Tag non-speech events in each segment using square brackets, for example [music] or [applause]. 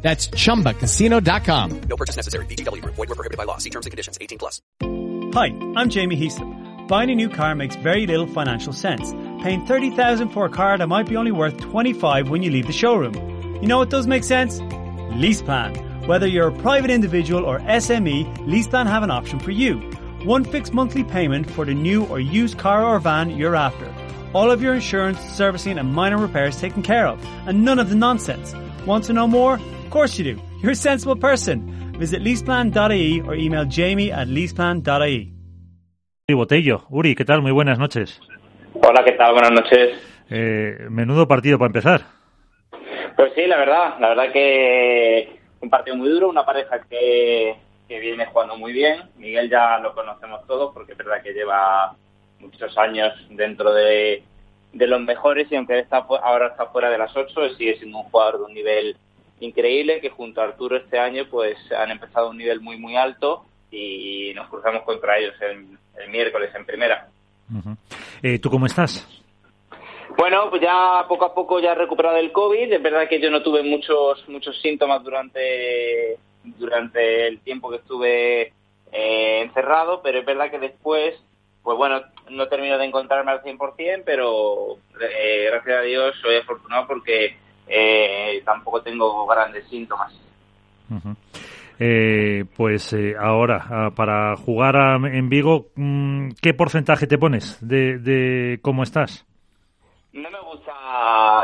That's chumbacasino.com. No purchase necessary. BGW. Void were prohibited by law. See terms and conditions. 18 plus. Hi, I'm Jamie Heaslip. Buying a new car makes very little financial sense. Paying 30000 for a car that might be only worth 25 when you leave the showroom. You know what does make sense? Lease plan. Whether you're a private individual or SME, LeasePlan have an option for you. One fixed monthly payment for the new or used car or van you're after. All of your insurance, servicing and minor repairs taken care of. And none of the nonsense. Want to know more? Of course you do. You're a sensible person. Visit leaseplan.ie or email jamie at leaseplan.ie. Uri Botello. Uri, ¿qué tal? Muy buenas noches. Hola, ¿qué tal? Buenas noches. Eh, menudo partido para empezar. Pues sí, la verdad, la verdad que un partido muy duro, una pareja que, que viene jugando muy bien. Miguel ya lo conocemos todos porque es verdad que lleva muchos años dentro de, de los mejores y aunque está, ahora está fuera de las ocho, sigue siendo un jugador de un nivel increíble que junto a Arturo este año pues han empezado a un nivel muy muy alto y nos cruzamos contra ellos el, el miércoles en primera. Eh, ¿Tú cómo estás? Bueno, pues ya poco a poco ya he recuperado el COVID. Es verdad que yo no tuve muchos muchos síntomas durante durante el tiempo que estuve eh, encerrado, pero es verdad que después, pues bueno, no termino de encontrarme al 100%, pero eh, gracias a Dios soy afortunado porque eh, tampoco tengo grandes síntomas. Ujú. Eh, pues eh, ahora, ah, para jugar a- en Vigo, mm, ¿qué porcentaje te pones de, de cómo estás? No me gusta,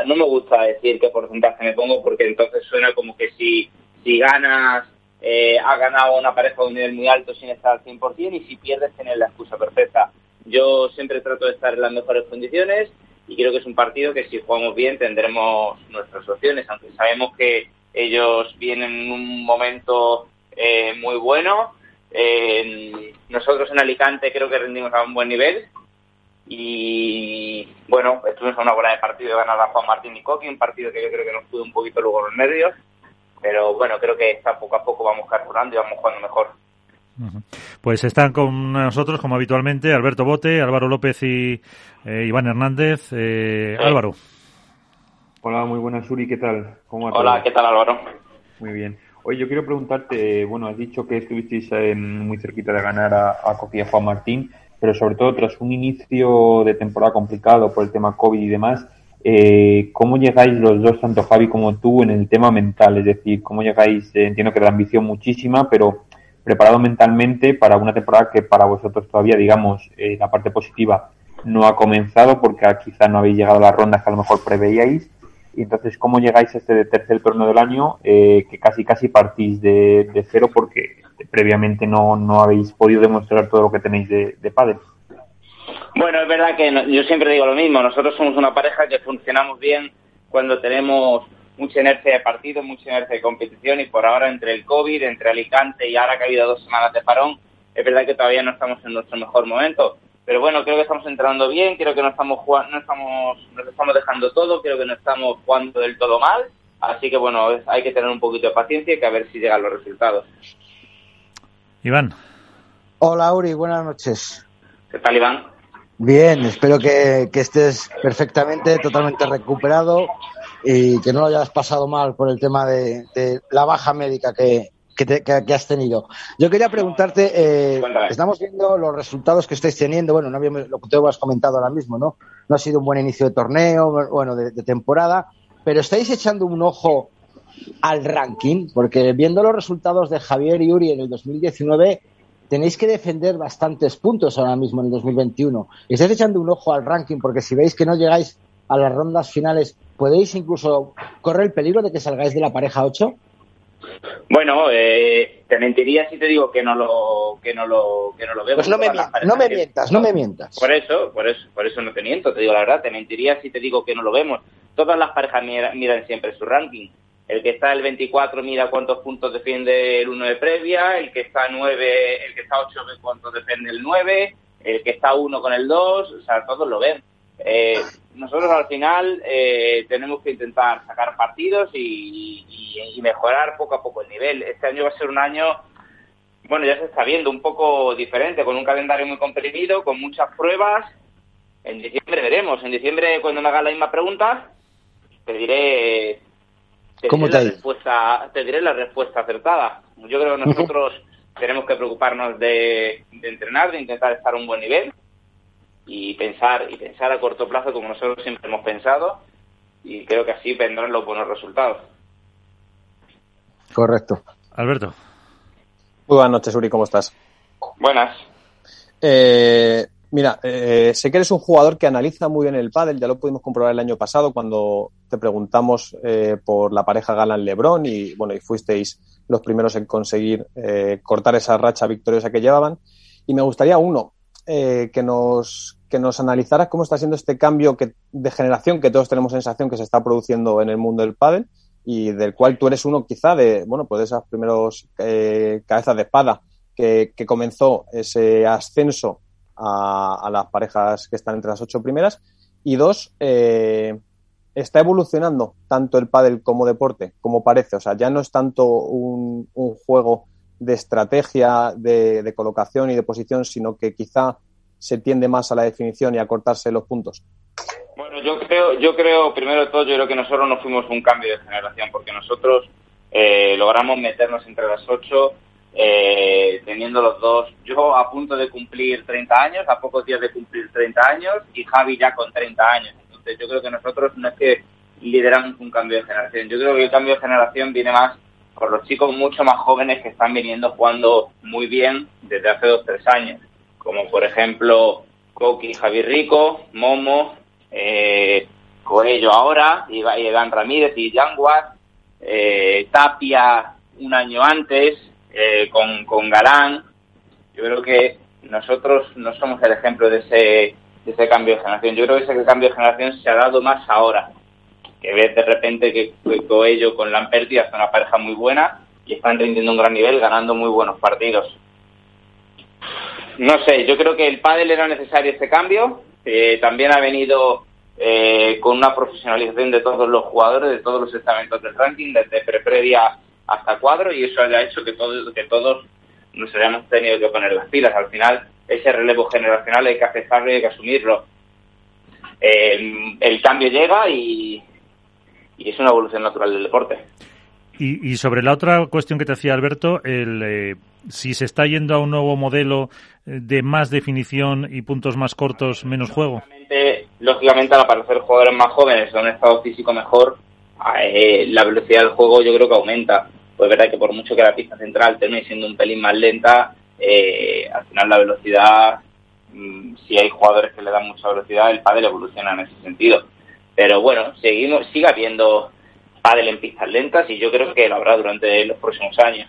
no me gusta decir qué porcentaje me pongo porque entonces suena como que si, si ganas, eh, has ganado una pareja de un nivel muy alto sin estar al 100% y si pierdes tienes la excusa perfecta. Yo siempre trato de estar en las mejores condiciones y creo que es un partido que si jugamos bien tendremos nuestras opciones, aunque sabemos que ellos vienen en un momento eh, muy bueno. Eh, nosotros en Alicante creo que rendimos a un buen nivel y bueno, estuvimos a una hora de partido de ganar a Juan Martín y Coqui, un partido que yo creo que nos pudo un poquito luego los nervios, pero bueno, creo que está poco a poco vamos carburando y vamos jugando mejor. Pues están con nosotros, como habitualmente, Alberto Bote, Álvaro López y eh, Iván Hernández. Eh, Sí. Álvaro. Hola, muy buenas, Uri, ¿qué tal? ¿Cómo Hola? ¿qué tal Álvaro? Muy bien. Oye, yo quiero preguntarte, bueno, has dicho que estuvisteis eh, muy cerquita de ganar a, a Coqui y a Juan Martín, pero sobre todo tras un inicio de temporada complicado por el tema COVID y demás, eh, ¿cómo llegáis los dos, tanto Javi como tú, en el tema mental? Es decir, ¿cómo llegáis? eh, entiendo que la ambición muchísima, pero preparado mentalmente para una temporada que para vosotros todavía, digamos, eh, la parte positiva no ha comenzado porque quizá no habéis llegado a las rondas que a lo mejor preveíais. Y entonces, ¿cómo llegáis a este tercer torneo del año eh, que casi casi partís de, de cero porque previamente no, no habéis podido demostrar todo lo que tenéis de, de pádel? Bueno, es verdad que no- yo siempre digo lo mismo, nosotros somos una pareja que funcionamos bien cuando tenemos mucha inercia de partido, mucha inercia de competición y por ahora entre el COVID, entre Alicante y ahora que ha habido dos semanas de parón, es verdad que todavía no estamos en nuestro mejor momento. Pero bueno, creo que estamos entrando bien, creo que no estamos jugando, no estamos, nos estamos dejando todo, creo que no estamos jugando del todo mal. Así que bueno, es- hay que tener un poquito de paciencia y que a ver si llegan los resultados. Iván. Hola Uri, buenas noches. ¿Qué tal, Iván? Bien, espero que, que estés perfectamente, totalmente recuperado y que no lo hayas pasado mal por el tema de, de la baja médica que, que, te- que- que has tenido. Yo quería preguntarte, eh, estamos viendo los resultados que estáis teniendo, bueno, no habíamos, lo que tú has comentado ahora mismo, ¿no? No ha sido un buen inicio de torneo, bueno, de, de temporada, pero estáis echando un ojo al ranking, porque viendo los resultados de Javier y Uri en el 2019, tenéis que defender bastantes puntos ahora mismo en el 2021. ¿Estáis echando un ojo al ranking? Porque si veis que no llegáis a las rondas finales, ¿podéis incluso correr el peligro de que salgáis de la pareja 8? Bueno, eh, te mentiría si te digo que no lo que no lo que no lo veo. Pues no me, mientas, no me mientas, no me mientas. Por eso, por eso, por eso no te miento, te digo la verdad, te mentiría si te digo que no lo vemos. Todas las parejas mira- miran siempre su ranking. el que está el 24 mira cuántos puntos defiende el 1 de previa, el que está 9, el que está 8 ve cuántos defiende el 9, el que está 1 con el 2, o sea, todos lo ven. Eh, nosotros al final eh, tenemos que intentar sacar partidos y, y, y, mejorar poco a poco el nivel. Este año va a ser un año, bueno, ya se está viendo, un poco diferente, con un calendario muy comprimido, con muchas pruebas. En diciembre veremos. En diciembre, cuando me haga la misma pregunta, te diré, te ¿Cómo diré te la respuesta, te diré la respuesta acertada. Yo creo que [laughs] nosotros tenemos que preocuparnos de, de entrenar, de intentar estar a un buen nivel y pensar y pensar a corto plazo como nosotros siempre hemos pensado y creo que así vendrán los buenos resultados. Correcto. Alberto. Muy buenas noches, Uri, ¿cómo estás? Buenas. Eh, mira, eh, sé que eres un jugador que analiza muy bien el pádel, ya lo pudimos comprobar el año pasado cuando te preguntamos eh, por la pareja Galán-Lebrón y bueno, y fuisteis los primeros en conseguir eh, cortar esa racha victoriosa que llevaban. Y me gustaría uno eh, que nos que nos analizaras cómo está siendo este cambio que, de generación que todos tenemos sensación que se está produciendo en el mundo del pádel y del cual tú eres uno quizá de bueno pues de esas primeros eh, cabezas de espada que, que comenzó ese ascenso a, a, las parejas que están entre las ocho primeras. Y dos eh, está evolucionando tanto el pádel como deporte como parece. O sea ya no es tanto un, un juego de estrategia de, de, colocación y de posición sino que quizá se tiende más a la definición y a cortarse los puntos. Bueno yo creo yo creo primero de todo yo creo que nosotros no fuimos un cambio de generación porque nosotros eh, logramos meternos entre las ocho eh, teniendo los dos, yo a punto de cumplir 30 años, a pocos días de cumplir 30 años y Javi ya con 30 años. Entonces yo creo que nosotros no es que lideramos un cambio de generación, yo creo que el cambio de generación viene más por los chicos mucho más jóvenes que están viniendo jugando muy bien desde hace dos tres años, como por ejemplo Coqui, Javi Rico, Momo, eh, Coello ahora, Iván Ramírez y Yanguas, eh, Tapia un año antes, eh, con, con Galán. Yo creo que nosotros no somos el ejemplo de ese, de ese cambio de generación. Yo creo que ese cambio de generación se ha dado más ahora, que ver de repente que Coello con Lamperti hace una pareja muy buena y están rindiendo un gran nivel, ganando muy buenos partidos. No sé, yo creo que el pádel era necesario este cambio. Eh, también ha venido eh, con una profesionalización de todos los jugadores, de todos los estamentos del ranking, desde pre-previa hasta cuadro y eso haya hecho que, todo, que todos nos hayamos tenido que poner las pilas. Al final, ese relevo generacional hay que aceptarlo y hay que asumirlo. Eh, el cambio llega y, y, es una evolución natural del deporte. Y, y, sobre la otra cuestión que te hacía Alberto, el, eh, si se está yendo a un nuevo modelo de más definición y puntos más cortos, menos juego. Lógicamente, lógicamente al aparecer jugadores más jóvenes de un estado físico mejor, eh, la velocidad del juego yo creo que aumenta. Pues es verdad que por mucho que la pista central termine siendo un pelín más lenta, eh, al final la velocidad, mmm, si hay jugadores que le dan mucha velocidad, el pádel evoluciona en ese sentido. Pero bueno, seguimos, sigue habiendo pádel en pistas lentas y yo creo que lo habrá durante los próximos años.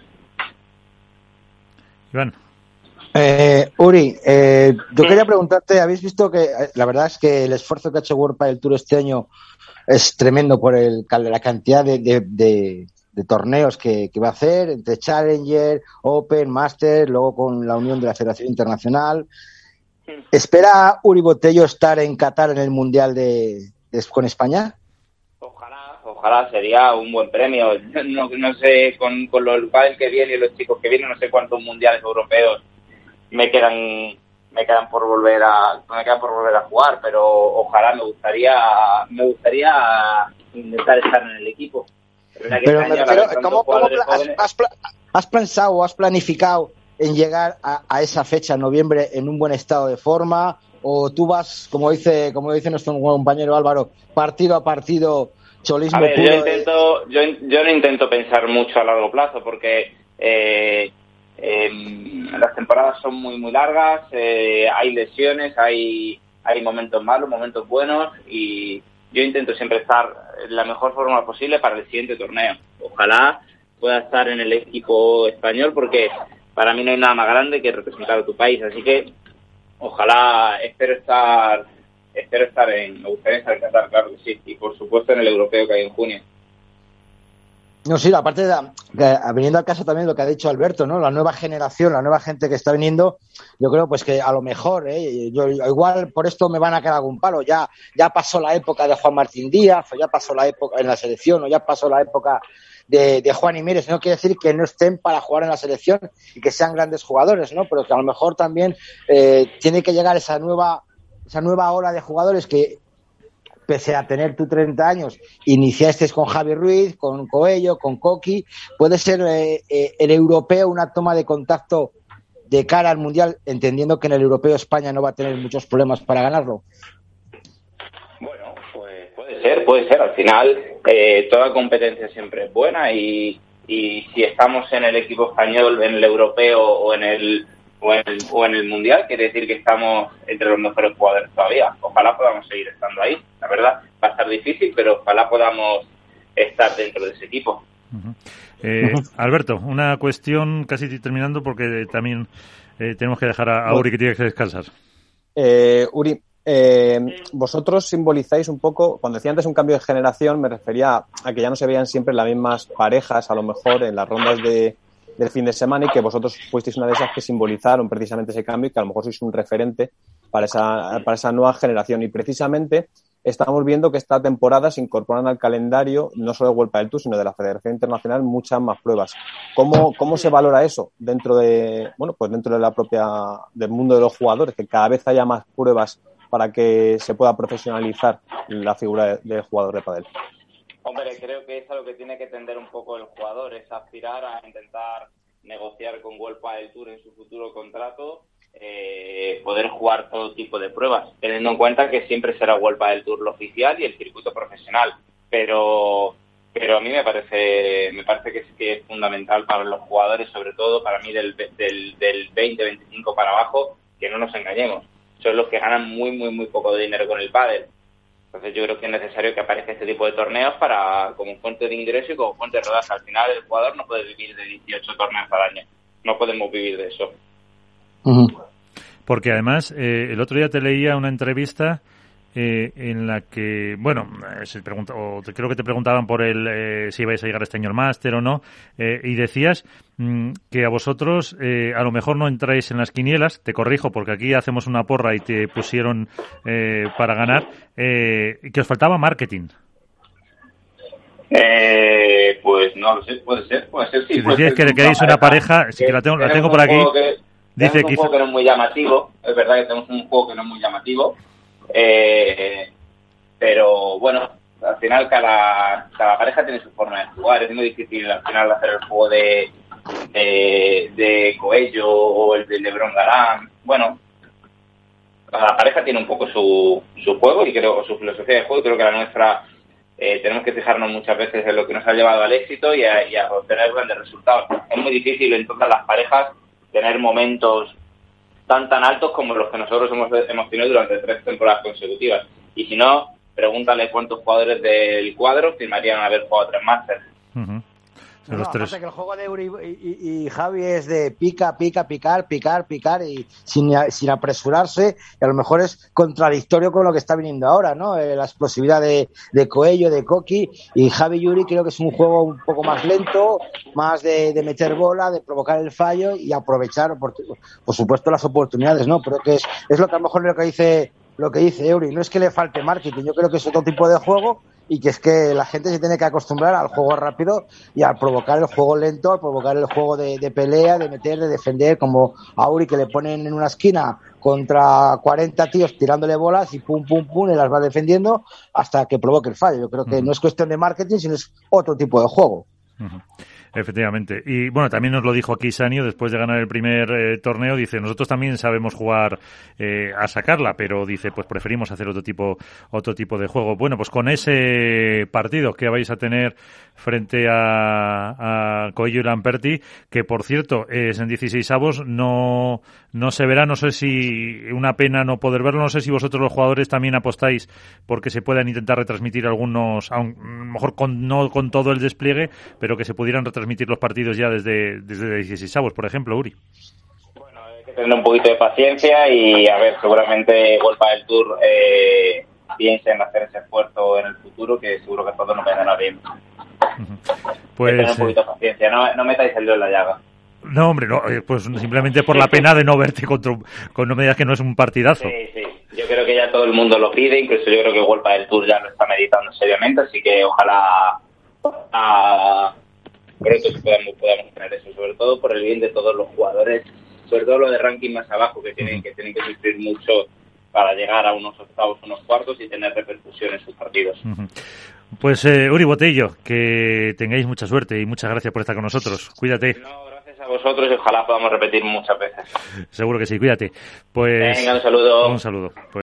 Iván. Eh, Uri, eh, yo quería preguntarte, habéis visto que la verdad es que el esfuerzo que ha hecho World del Tour este año es tremendo por el, la cantidad de, de, de, de torneos que, que, va a hacer, entre Challenger, Open, Master, luego con la unión de la Federación Internacional. ¿Espera Uri Botello estar en Qatar en el Mundial de, con España? Ojalá, ojalá, sería un buen premio. [laughs] No, no sé, con, con los padres que vienen y los chicos que vienen, no sé cuántos mundiales europeos me quedan me quedan por volver a me quedan por volver a jugar pero ojalá me gustaría me gustaría intentar estar en el equipo pero, pero me refiero, ¿cómo, cómo has, has, has, pensado has planificado en llegar a, a, esa fecha en noviembre en un buen estado de forma o tú vas como dice como dice nuestro compañero Álvaro partido a partido cholismo a ver, puro yo intento yo, yo no intento pensar mucho a largo plazo porque eh, eh, las temporadas son muy muy largas, eh, hay lesiones, hay hay momentos malos, momentos buenos y yo intento siempre estar en la mejor forma posible para el siguiente torneo. Ojalá pueda estar en el equipo español porque para mí no hay nada más grande que representar a tu país, así que ojalá espero estar espero estar en me gustaría estar en Qatar, claro que sí, y por supuesto en el europeo que hay en junio. No, sí, aparte de, viniendo al caso también lo que ha dicho Alberto, ¿no? La nueva generación, la nueva gente que está viniendo, yo creo pues que a lo mejor, ¿eh? yo, igual por esto me van a quedar algún palo. Ya, ya pasó la época de Juan Martín Díaz, o ya pasó la época en la selección, o ya pasó la época de, Juan y Mieres. No quiere decir que no estén para jugar en la selección y que sean grandes jugadores, ¿no? Pero que a lo mejor también eh, tiene que llegar esa nueva, esa nueva ola de jugadores que pese a tener tú 30 años, iniciaste con Javi Ruiz, con Coello, con Coqui, puede ser eh, eh, el europeo una toma de contacto de cara al Mundial, entendiendo que en el europeo España no va a tener muchos problemas para ganarlo. Puede ser, puede ser. Al final, eh, toda competencia siempre es buena y, y si estamos en el equipo español, en el europeo o en el o en, el, o en el Mundial, quiere decir que estamos entre los mejores jugadores todavía. Ojalá podamos seguir estando ahí. La verdad, va a estar difícil, pero ojalá podamos estar dentro de ese equipo. Uh -huh. Eh, uh -huh. Alberto, una cuestión casi terminando porque también eh, tenemos que dejar a, a, Uri que tiene que descansar. Eh, Uri, eh, vosotros simbolizáis un poco, cuando decía antes un cambio de generación, me refería a que ya no se veían siempre las mismas parejas, a lo mejor en las rondas de, del fin de semana y que vosotros fuisteis una de esas que simbolizaron precisamente ese cambio y que a lo mejor sois un referente para esa, para esa nueva generación. Y precisamente estamos viendo que esta temporada se incorporan al calendario, no solo de Vuelta del Tour, sino de la Federación Internacional, muchas más pruebas. ¿Cómo, cómo se valora eso dentro de, bueno, pues dentro de la propia, del mundo de los jugadores, que cada vez haya más pruebas para que se pueda profesionalizar la figura del jugador de pádel? Hombre, creo que es a lo que tiene que tender un poco el jugador, es aspirar a intentar negociar con World del Tour en su futuro contrato, eh, poder jugar todo tipo de pruebas, teniendo en cuenta que siempre será World del Tour lo oficial y el circuito profesional. Pero pero a mí me parece me parece que es, que es fundamental para los jugadores, sobre todo para mí del, del, del 20-25 para abajo, que no nos engañemos. Son los que ganan muy, muy, muy poco de dinero con el pádel entonces yo creo que es necesario que aparezca este tipo de torneos para como fuente de ingreso y como fuente de rodaje. Al final el jugador no puede vivir de 18 torneos al año. No podemos vivir de eso. Uh -huh. Porque además, eh, el otro día te leía una entrevista eh, en la que, bueno, eh, se pregunta, o te, creo que te preguntaban por el eh, si ibais a llegar este año al máster o no, eh, y decías mmm, que a vosotros eh, a lo mejor no entráis en las quinielas, te corrijo porque aquí hacemos una porra y te pusieron para ganar, que os faltaba marketing. pues no lo sé, puede ser, puede ser, sí. Si decías que queréis una pareja, sí que la tengo, la tengo por aquí. Que, dice un juego que no es muy llamativo, es verdad que tenemos un juego que no es muy llamativo, eh, pero bueno, al final cada, cada pareja tiene su forma de jugar. Es muy difícil al final hacer el juego de, de, Coello o el de Lebron Galán. Bueno, cada pareja tiene un poco su, su juego y creo su filosofía de juego. Creo que la nuestra eh, tenemos que fijarnos muchas veces en lo que nos ha llevado al éxito y a, y a obtener grandes resultados. Es muy difícil en todas las parejas tener momentos tan tan altos como los que nosotros hemos, hemos tenido durante tres temporadas consecutivas. Y si no, pregúntale cuántos jugadores del cuadro firmarían haber jugado tres másteres. No, no, tres. que el juego de Uri y, y, y, Javi es de pica, pica, picar, picar, picar y sin, sin apresurarse, y a lo mejor es contradictorio con lo que está viniendo ahora, ¿no? Eh, la explosividad de, de Coello, de Coqui y Javi Yuri creo que es un juego un poco más lento, más de, de meter bola, de provocar el fallo y aprovechar, por, por supuesto, las oportunidades, ¿no? Pero que es, es lo que a lo mejor lo que dice lo que dice Eury, no es que le falte marketing, yo creo que es otro tipo de juego y que es que la gente se tiene que acostumbrar al juego rápido y al provocar el juego lento, al provocar el juego de, de pelea, de meter, de defender, como a Uri que le ponen en una esquina contra 40 tíos tirándole bolas y pum, pum, pum, y las va defendiendo hasta que provoque el fallo. Yo creo que uh -huh. no es cuestión de marketing, sino es otro tipo de juego. Uh -huh. Efectivamente. Y bueno, también nos lo dijo aquí Sanio después de ganar el primer eh, torneo. Dice, nosotros también sabemos jugar eh, a sacarla, pero dice, pues preferimos hacer otro tipo, otro tipo de juego. Bueno, pues con ese partido que vais a tener frente a, a Coello y Lamperti, que por cierto es en 16 avos, no, no se verá, no sé si una pena no poder verlo, no sé si vosotros los jugadores también apostáis porque se puedan intentar retransmitir algunos, a lo mejor con, no con todo el despliegue, pero que se pudieran retransmitir transmitir los partidos ya desde, desde 16 avos, por ejemplo, Uri? Bueno, hay que tener un poquito de paciencia y, a ver, seguramente Golpa del Tour eh, piense en hacer ese esfuerzo en el futuro, que seguro que todo nos vendrá bien. Pues, Tener un eh, poquito de paciencia, no, no metáis el dedo en la llaga. no, hombre, no, eh, pues simplemente por la pena de no verte contra un- con no me digas que no es un partidazo. Sí, sí. Yo creo que ya todo el mundo lo pide, incluso yo creo que Wolpa del Tour ya lo está meditando seriamente, así que ojalá ah, pronto podamos, podamos tener eso, sobre todo por el bien de todos los jugadores, sobre todo los de ranking más abajo que tienen que tienen que sufrir mucho para llegar a unos octavos, unos cuartos y tener repercusión en sus partidos. Pues eh, Uri Botello, que tengáis mucha suerte y muchas gracias por estar con nosotros. Cuídate, No, gracias a vosotros y ojalá podamos repetir muchas veces. seguro que sí, cuídate. Pues Venga, un saludo. un saludo. Pues,